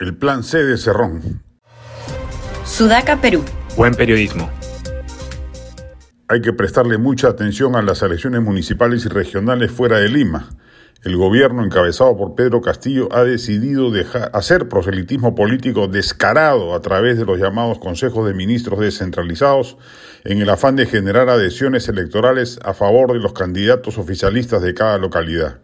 el plan C de Cerrón. Sudaca, Perú. Buen periodismo. Hay que prestarle mucha atención a las elecciones municipales y regionales fuera de Lima. El gobierno encabezado por Pedro Castillo ha decidido dejar, hacer proselitismo político descarado a través de los llamados consejos de ministros descentralizados en el afán de generar adhesiones electorales a favor de los candidatos oficialistas de cada localidad.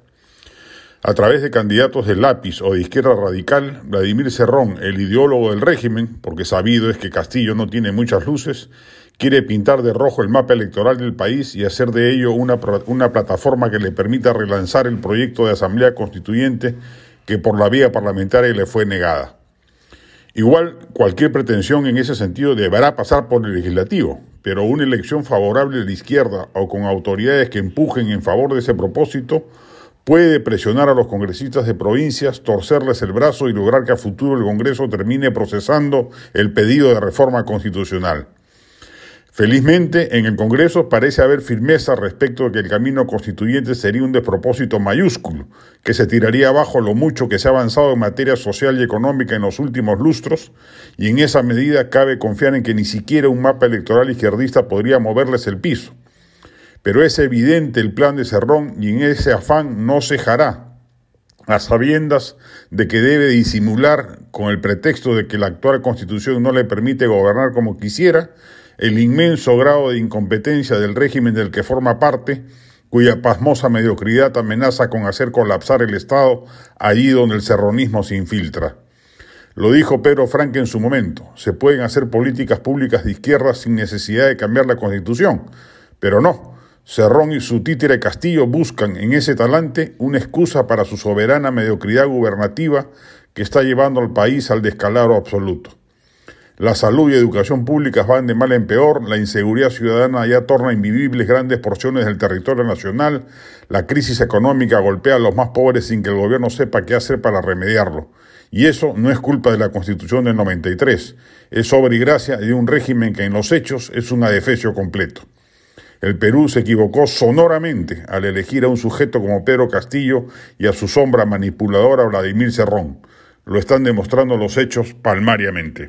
A través de candidatos de lápiz o de izquierda radical, Vladimir Cerrón, el ideólogo del régimen, porque sabido es que Castillo no tiene muchas luces, quiere pintar de rojo el mapa electoral del país y hacer de ello una, una plataforma que le permita relanzar el proyecto de Asamblea Constituyente que por la vía parlamentaria le fue negada. Igual, cualquier pretensión en ese sentido deberá pasar por el legislativo, pero una elección favorable de la izquierda o con autoridades que empujen en favor de ese propósito puede presionar a los congresistas de provincias, torcerles el brazo y lograr que a futuro el Congreso termine procesando el pedido de reforma constitucional. Felizmente, en el Congreso parece haber firmeza respecto de que el camino constituyente sería un despropósito mayúsculo, que se tiraría abajo lo mucho que se ha avanzado en materia social y económica en los últimos lustros, y en esa medida cabe confiar en que ni siquiera un mapa electoral izquierdista podría moverles el piso. Pero es evidente el plan de Cerrón y en ese afán no cejará, a sabiendas de que debe disimular, con el pretexto de que la actual constitución no le permite gobernar como quisiera, el inmenso grado de incompetencia del régimen del que forma parte, cuya pasmosa mediocridad amenaza con hacer colapsar el Estado allí donde el serronismo se infiltra. Lo dijo Pedro Franque en su momento, se pueden hacer políticas públicas de izquierda sin necesidad de cambiar la constitución, pero no. Cerrón y su títere Castillo buscan en ese talante una excusa para su soberana mediocridad gubernativa que está llevando al país al descalabro absoluto. La salud y educación públicas van de mal en peor, la inseguridad ciudadana ya torna invivibles grandes porciones del territorio nacional, la crisis económica golpea a los más pobres sin que el gobierno sepa qué hacer para remediarlo. Y eso no es culpa de la Constitución del 93, es obra y gracia de un régimen que en los hechos es un adefesio completo. El Perú se equivocó sonoramente al elegir a un sujeto como Pedro Castillo y a su sombra manipuladora Vladimir Cerrón. Lo están demostrando los hechos palmariamente.